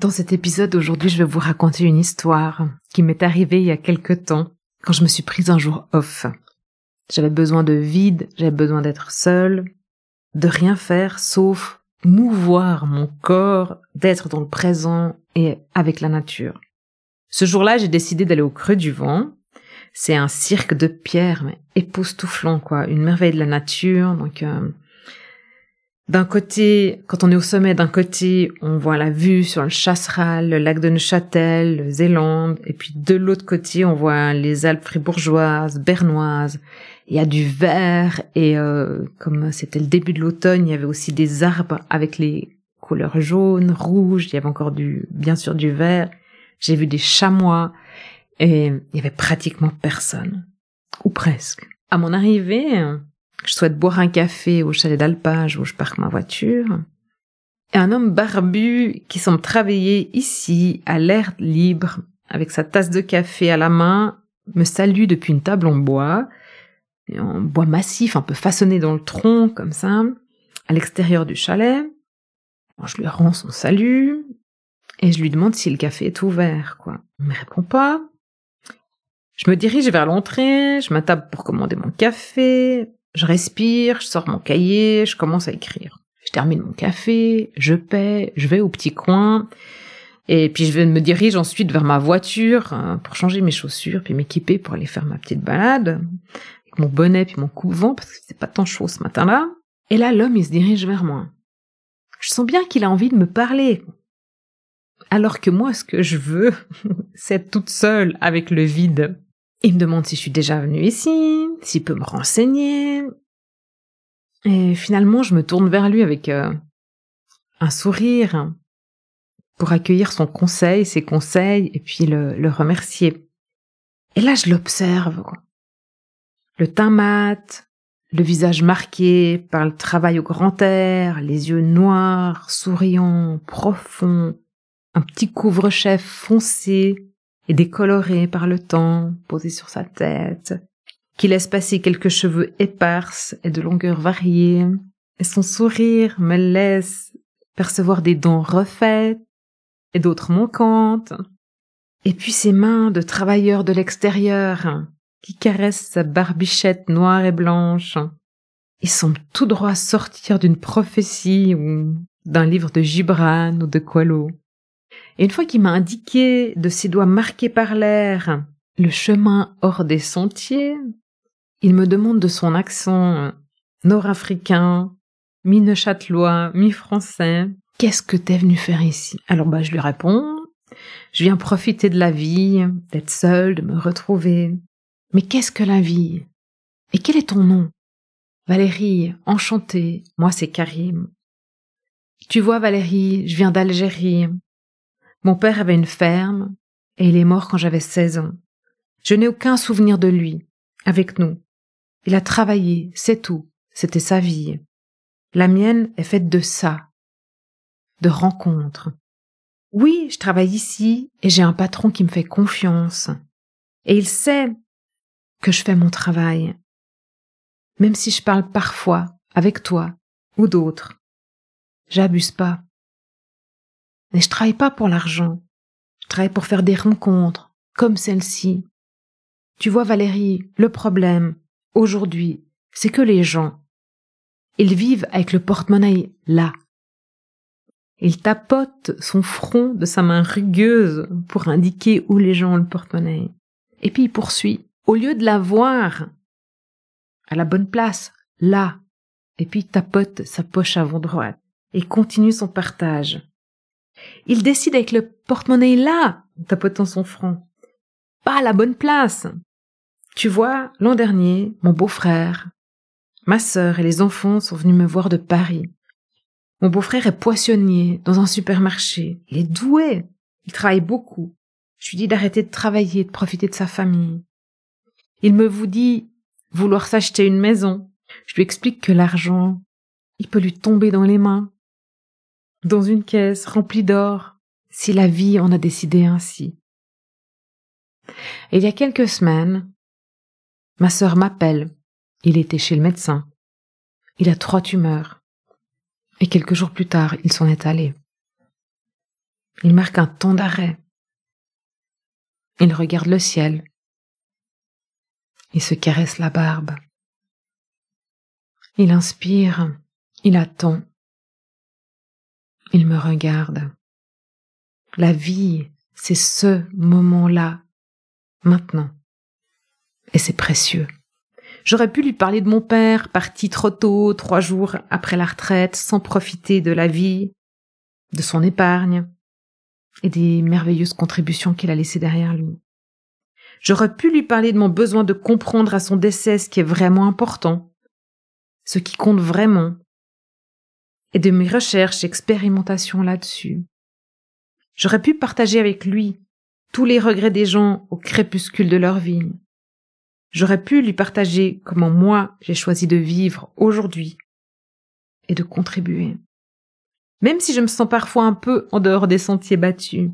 Dans cet épisode aujourd'hui, je vais vous raconter une histoire qui m'est arrivée il y a quelque temps quand je me suis prise un jour off. J'avais besoin de vide, j'avais besoin d'être seule, de rien faire sauf mouvoir mon corps, d'être dans le présent et avec la nature. Ce jour-là, j'ai décidé d'aller au creux du vent. C'est un cirque de pierre, mais époustouflant, quoi. Une merveille de la nature. Donc, euh, d'un côté, quand on est au sommet, d'un côté, on voit la vue sur le Chasseral, le lac de Neuchâtel, le Zélande, et puis de l'autre côté, on voit les Alpes fribourgeoises, bernoises. Il y a du vert et euh, comme c'était le début de l'automne, il y avait aussi des arbres avec les couleurs jaunes, rouges. Il y avait encore du, bien sûr, du vert. J'ai vu des chamois et il y avait pratiquement personne, ou presque. À mon arrivée, je souhaite boire un café au chalet d'alpage où je parque ma voiture. Et un homme barbu qui semble travailler ici à l'air libre avec sa tasse de café à la main me salue depuis une table en bois, en bois massif un peu façonné dans le tronc comme ça, à l'extérieur du chalet. je lui rends son salut et je lui demande si le café est ouvert, quoi. Il me répond pas. Je me dirige vers l'entrée, je m'attable pour commander mon café, je respire, je sors mon cahier, je commence à écrire. Je termine mon café, je paie, je vais au petit coin, et puis je me dirige ensuite vers ma voiture euh, pour changer mes chaussures, puis m'équiper pour aller faire ma petite balade, avec mon bonnet puis mon coupe-vent, parce que c'est pas tant chaud ce matin-là. Et là, l'homme, il se dirige vers moi. Je sens bien qu'il a envie de me parler. Alors que moi, ce que je veux, c'est être toute seule avec le vide. Il me demande si je suis déjà venue ici, s'il peut me renseigner. Et finalement, je me tourne vers lui avec euh, un sourire pour accueillir son conseil, ses conseils, et puis le, remercier. Et là, je l'observe. Le teint mat, le visage marqué par le travail au grand air, les yeux noirs, souriants, profonds, un petit couvre-chef foncé, et décoloré par le temps posé sur sa tête, qui laisse passer quelques cheveux éparses et de longueur variée, et son sourire me laisse percevoir des dents refaites et d'autres manquantes, et puis ses mains de travailleur de l'extérieur qui caressent sa barbichette noire et blanche. Il semble tout droit sortir d'une prophétie ou d'un livre de Gibran ou de Coelho. Et une fois qu'il m'a indiqué de ses doigts marqués par l'air le chemin hors des sentiers, il me demande de son accent nord-africain, mi-neuchâtelois, mi-français, qu'est-ce que t'es venu faire ici? Alors bah, je lui réponds, je viens profiter de la vie, d'être seule, de me retrouver. Mais qu'est-ce que la vie? Et quel est ton nom? Valérie, enchantée, moi c'est Karim. Tu vois Valérie, je viens d'Algérie, mon père avait une ferme, et il est mort quand j'avais seize ans. Je n'ai aucun souvenir de lui, avec nous. Il a travaillé, c'est tout, c'était sa vie. La mienne est faite de ça, de rencontres. Oui, je travaille ici, et j'ai un patron qui me fait confiance. Et il sait que je fais mon travail. Même si je parle parfois avec toi ou d'autres. J'abuse pas. Mais je travaille pas pour l'argent. Je travaille pour faire des rencontres, comme celle-ci. Tu vois, Valérie, le problème, aujourd'hui, c'est que les gens, ils vivent avec le porte-monnaie là. Il tapote son front de sa main rugueuse pour indiquer où les gens ont le porte-monnaie. Et puis il poursuit. Au lieu de la voir à la bonne place, là, et puis tapote sa poche avant droite et continue son partage. Il décide avec le porte-monnaie là, tapotant son front. Pas à la bonne place. Tu vois, l'an dernier, mon beau-frère, ma sœur et les enfants sont venus me voir de Paris. Mon beau-frère est poissonnier dans un supermarché. Il est doué. Il travaille beaucoup. Je lui dis d'arrêter de travailler, de profiter de sa famille. Il me vous dit vouloir s'acheter une maison. Je lui explique que l'argent, il peut lui tomber dans les mains, dans une caisse remplie d'or, si la vie en a décidé ainsi. Il y a quelques semaines, ma sœur m'appelle. Il était chez le médecin. Il a trois tumeurs. Et quelques jours plus tard, il s'en est allé. Il marque un temps d'arrêt. Il regarde le ciel. Il se caresse la barbe. Il inspire. Il attend. Il me regarde. La vie, c'est ce moment-là, maintenant. Et c'est précieux. J'aurais pu lui parler de mon père, parti trop tôt, trois jours après la retraite, sans profiter de la vie, de son épargne et des merveilleuses contributions qu'il a laissées derrière lui. J'aurais pu lui parler de mon besoin de comprendre à son décès ce qui est vraiment important, ce qui compte vraiment, et de mes recherches et expérimentations là-dessus. J'aurais pu partager avec lui tous les regrets des gens au crépuscule de leur vie, J'aurais pu lui partager comment moi j'ai choisi de vivre aujourd'hui et de contribuer. Même si je me sens parfois un peu en dehors des sentiers battus.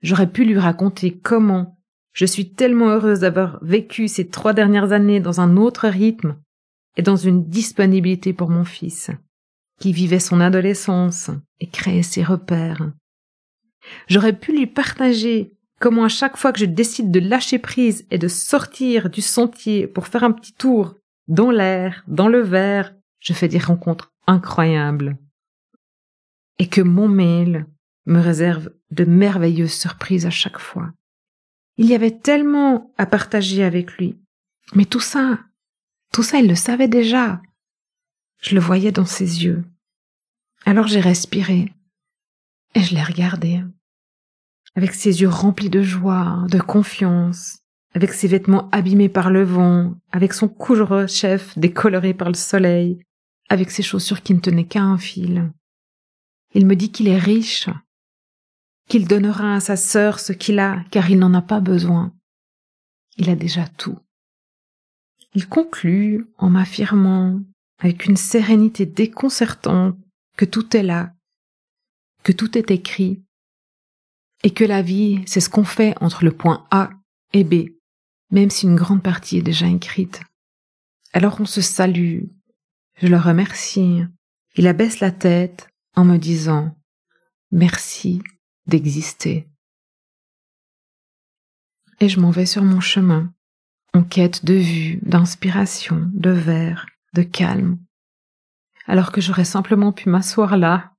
J'aurais pu lui raconter comment je suis tellement heureuse d'avoir vécu ces trois dernières années dans un autre rythme et dans une disponibilité pour mon fils, qui vivait son adolescence et créait ses repères. J'aurais pu lui partager Comment à chaque fois que je décide de lâcher prise et de sortir du sentier pour faire un petit tour dans l'air, dans le verre, je fais des rencontres incroyables. Et que mon mail me réserve de merveilleuses surprises à chaque fois. Il y avait tellement à partager avec lui. Mais tout ça, tout ça, il le savait déjà. Je le voyais dans ses yeux. Alors j'ai respiré et je l'ai regardé avec ses yeux remplis de joie, de confiance, avec ses vêtements abîmés par le vent, avec son couvre-chef décoloré par le soleil, avec ses chaussures qui ne tenaient qu'à un fil. Il me dit qu'il est riche, qu'il donnera à sa sœur ce qu'il a, car il n'en a pas besoin. Il a déjà tout. Il conclut en m'affirmant, avec une sérénité déconcertante, que tout est là, que tout est écrit, et que la vie, c'est ce qu'on fait entre le point A et B, même si une grande partie est déjà écrite. Alors on se salue, je le remercie, il abaisse la tête en me disant merci d'exister. Et je m'en vais sur mon chemin, en quête de vue, d'inspiration, de verre, de calme, alors que j'aurais simplement pu m'asseoir là,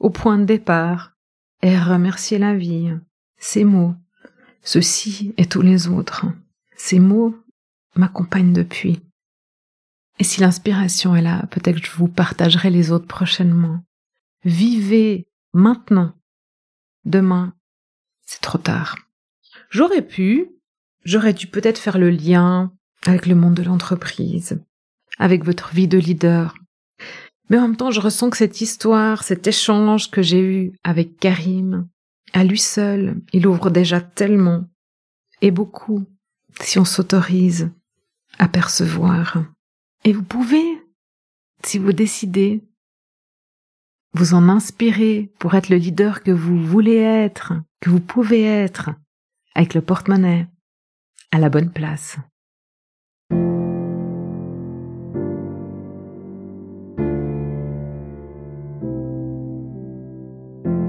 au point de départ, et remercier la vie. Ces mots, ceci et tous les autres, ces mots m'accompagnent depuis. Et si l'inspiration est là, peut-être que je vous partagerai les autres prochainement. Vivez maintenant. Demain, c'est trop tard. J'aurais pu, j'aurais dû peut-être faire le lien avec le monde de l'entreprise, avec votre vie de leader, mais en même temps, je ressens que cette histoire, cet échange que j'ai eu avec Karim, à lui seul, il ouvre déjà tellement, et beaucoup, si on s'autorise à percevoir. Et vous pouvez, si vous décidez, vous en inspirer pour être le leader que vous voulez être, que vous pouvez être, avec le porte-monnaie, à la bonne place.